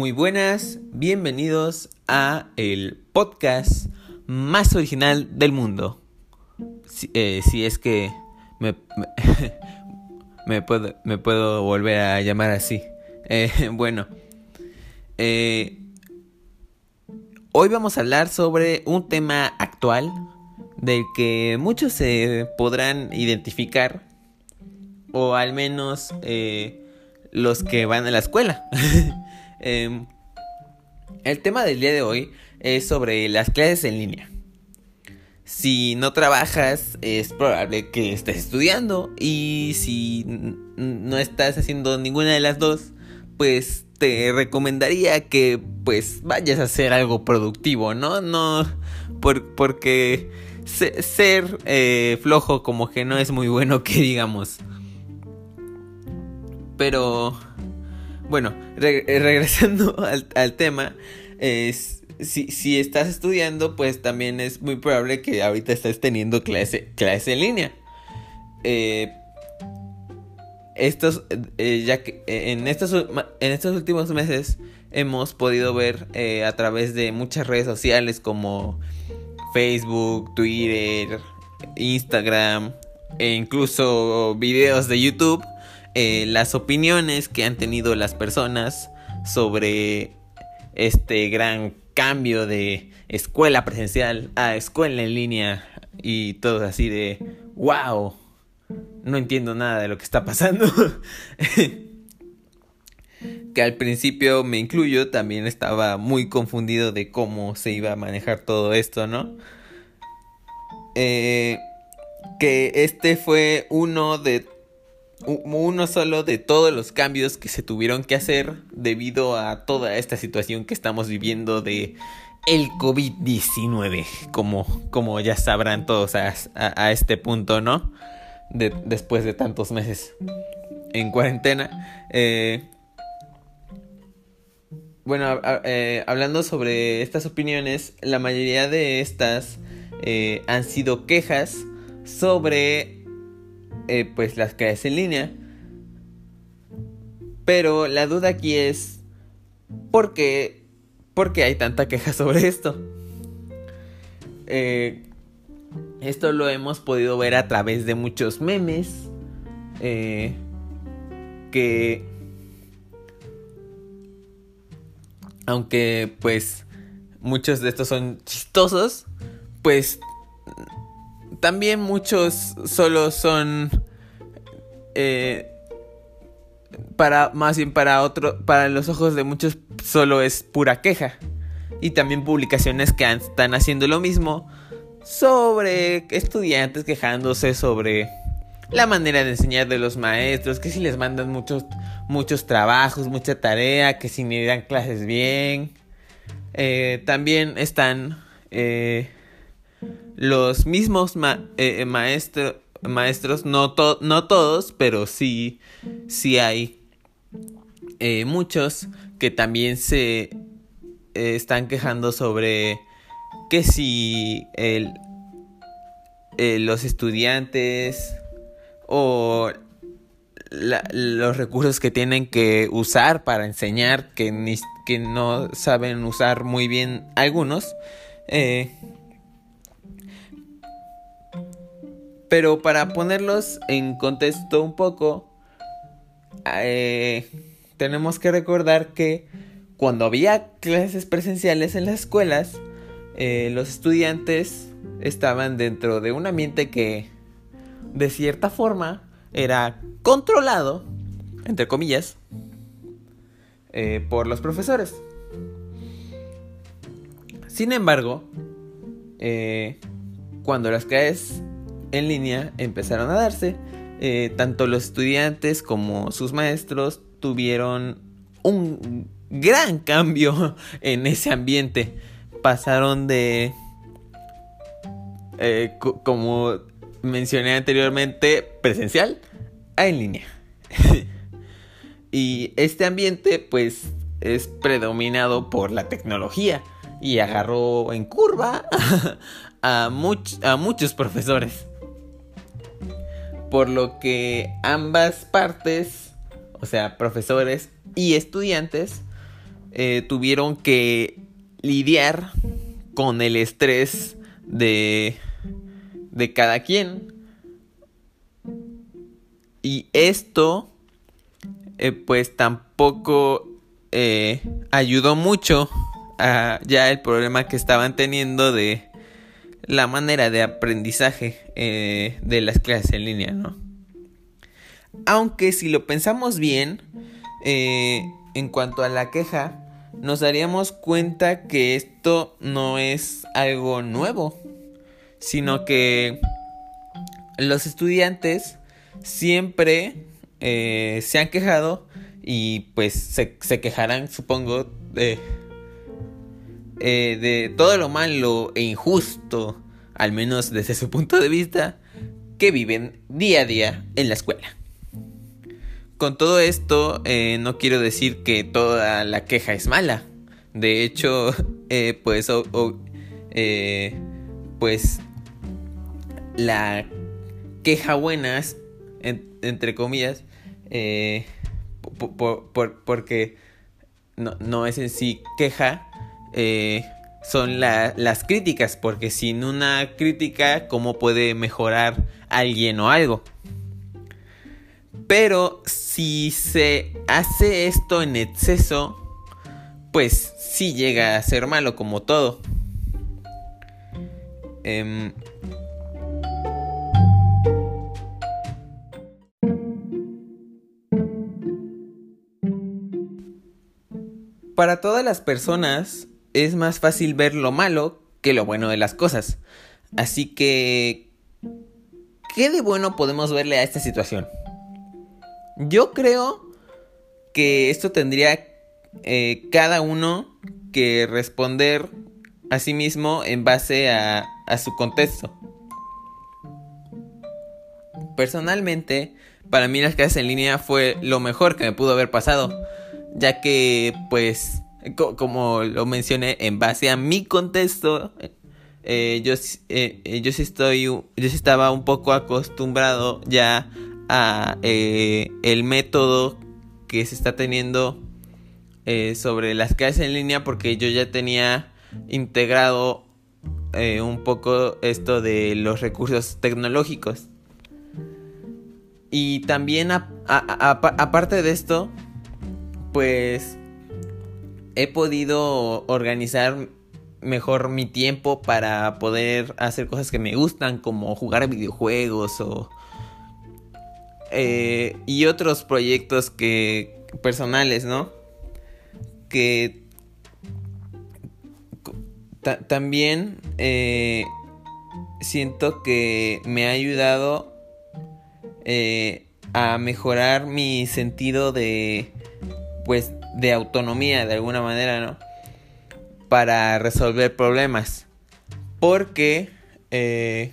Muy buenas, bienvenidos a el podcast más original del mundo. Si, eh, es que me, puedo, me, puedo, volver a llamar así. Eh, bueno, eh, hoy vamos a hablar sobre un tema actual del que muchos se podrán identificar o al menos los que van a la escuela. eh, el tema del día de hoy es sobre las clases en línea. Si no trabajas, es probable que estés estudiando. Y si no estás haciendo ninguna de las dos, pues te recomendaría que pues vayas a hacer algo productivo, ¿no? No por, porque se, ser eh, flojo como que no es muy bueno que digamos. Pero bueno, re regresando al, tema, es, si, si, estás estudiando, pues también es muy probable que ahorita estés teniendo clase, clase en línea. Eh, estos, eh, ya que en estos, en estos últimos meses hemos podido ver eh, a través de muchas redes sociales como Facebook, Twitter, Instagram e incluso videos de YouTube eh, las opiniones que han tenido las personas sobre este gran cambio de escuela presencial a escuela en línea y todo así de wow no entiendo nada de lo que está pasando que al principio me incluyo también estaba muy confundido de cómo se iba a manejar todo esto no eh, que este fue uno de uno solo de todos los cambios que se tuvieron que hacer debido a toda esta situación que estamos viviendo de el COVID-19, como, como ya sabrán todos a, a, este punto, ¿no? De, después de tantos meses en cuarentena. Eh, bueno, eh, hablando sobre estas opiniones, la mayoría de estas eh, han sido quejas sobre eh, pues las clases en línea. Pero la duda aquí es, ¿por qué, ¿por qué hay tanta queja sobre esto? Eh, esto lo hemos podido ver a través de muchos memes. Eh, que... Aunque pues muchos de estos son chistosos, pues también muchos solo son eh, para más bien para otro para los ojos de muchos solo es pura queja y también publicaciones que están haciendo lo mismo sobre estudiantes quejándose sobre la manera de enseñar de los maestros, que si les mandan muchos muchos trabajos, mucha tarea, que si ni dan clases bien. Eh, también están eh, los mismos eh, maestro maestros, no, no todos, pero sí, sí hay eh, muchos que también se eh, están quejando sobre que si el, eh, los estudiantes o los recursos que tienen que usar para enseñar que, ni, que no saben usar muy bien algunos eh, Pero para ponerlos en contexto un poco, eh, tenemos que recordar que cuando había clases presenciales en las escuelas, eh, los estudiantes estaban dentro de un ambiente que, de cierta forma, era controlado, entre comillas, eh, por los profesores. Sin embargo, cuando las clases en línea empezaron a darse, eh, tanto los estudiantes como sus maestros tuvieron un gran cambio en ese ambiente. Pasaron de, eh, como mencioné anteriormente, presencial a en línea. y este ambiente pues es predominado por la tecnología y agarró en curva a, a muchos profesores por lo que ambas partes, o sea, profesores y estudiantes, eh, tuvieron que lidiar con el estrés de, de cada quien. Y esto, eh, pues tampoco eh, ayudó mucho a ya el problema que estaban teniendo de la manera de aprendizaje eh, de las clases en línea, ¿no? Aunque si lo pensamos bien, en cuanto a la queja, nos daríamos cuenta que esto no es algo nuevo, sino que los estudiantes siempre eh, se han quejado y pues se, quejarán, supongo, de, eh, de todo lo malo e injusto, al menos desde su punto de vista, que viven día a día en la escuela. Con todo esto, eh, no quiero decir que toda la queja es mala. De hecho, pues, pues la queja buena es entre comillas, eh, porque no, es en sí queja, eh, son las críticas, porque sin una crítica, ¿cómo puede mejorar alguien o algo? Pero si se hace esto en exceso, pues sí llega a ser malo como todo. Em, Para todas las personas es más fácil ver lo malo que lo bueno de las cosas. Así que, ¿qué de bueno podemos verle a esta situación? Yo creo que esto tendría eh, cada uno que responder a sí mismo en base a, a su contexto. Personalmente, para mí las clases en línea fue lo mejor que me pudo haber pasado ya que pues como lo mencioné en base a mi contexto eh, yo, eh, eh, yo sí estoy yo sí estaba un poco acostumbrado ya a el método que se está teniendo sobre las clases en línea porque yo ya tenía integrado un poco esto de los recursos tecnológicos. Y también aparte de esto pues he podido organizar mejor mi tiempo para poder hacer cosas que me gustan como jugar videojuegos o eh, y otros proyectos que personales no que también eh, siento que me ha ayudado eh, a mejorar mi sentido de pues de autonomía de alguna manera, ¿no? Para resolver problemas. Porque eh,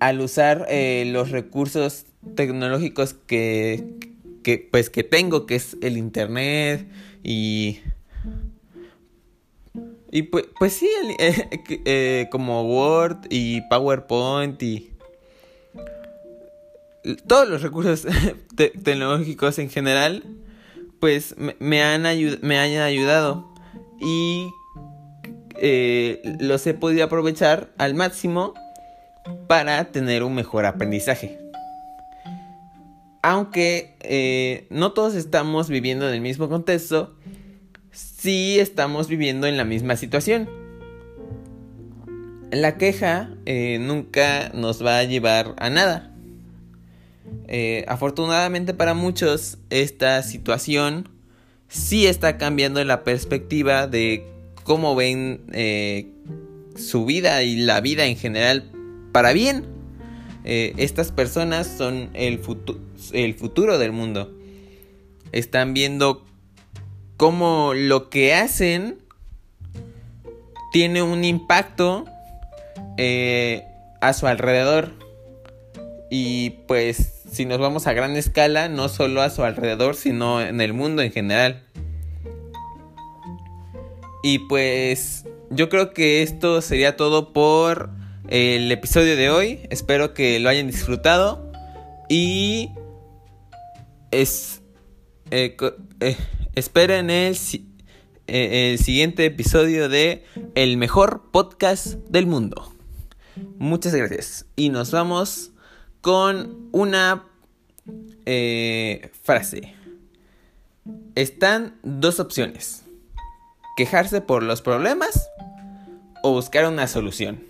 al usar eh, los recursos tecnológicos que, que, pues que tengo, que es el internet y y pues, pues sí, eh, como Word y PowerPoint y todos los recursos tecnológicos en general, pues me, han, ayudado y eh, los he podido aprovechar al máximo para tener un mejor aprendizaje. Aunque eh, no todos estamos viviendo en el mismo contexto, sí estamos viviendo en la misma situación. La queja eh, nunca nos va a llevar a nada. Eh, afortunadamente para muchos esta situación sí está cambiando la perspectiva de cómo ven eh, su vida y la vida en general para bien. Eh, estas personas son el, el futuro del mundo. Están viendo cómo lo que hacen tiene un impacto a su alrededor. Y pues si nos vamos a gran escala, no solo a su alrededor, sino en el mundo en general. Y pues yo creo que esto sería todo por el episodio de hoy. Espero que lo hayan disfrutado. Y es eh, eh, esperen el, el siguiente episodio de El mejor podcast del mundo. Muchas gracias. Y nos vamos con una frase. Están dos opciones. Quejarse por los problemas o buscar una solución.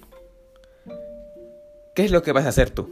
¿Qué es lo que vas a hacer tú?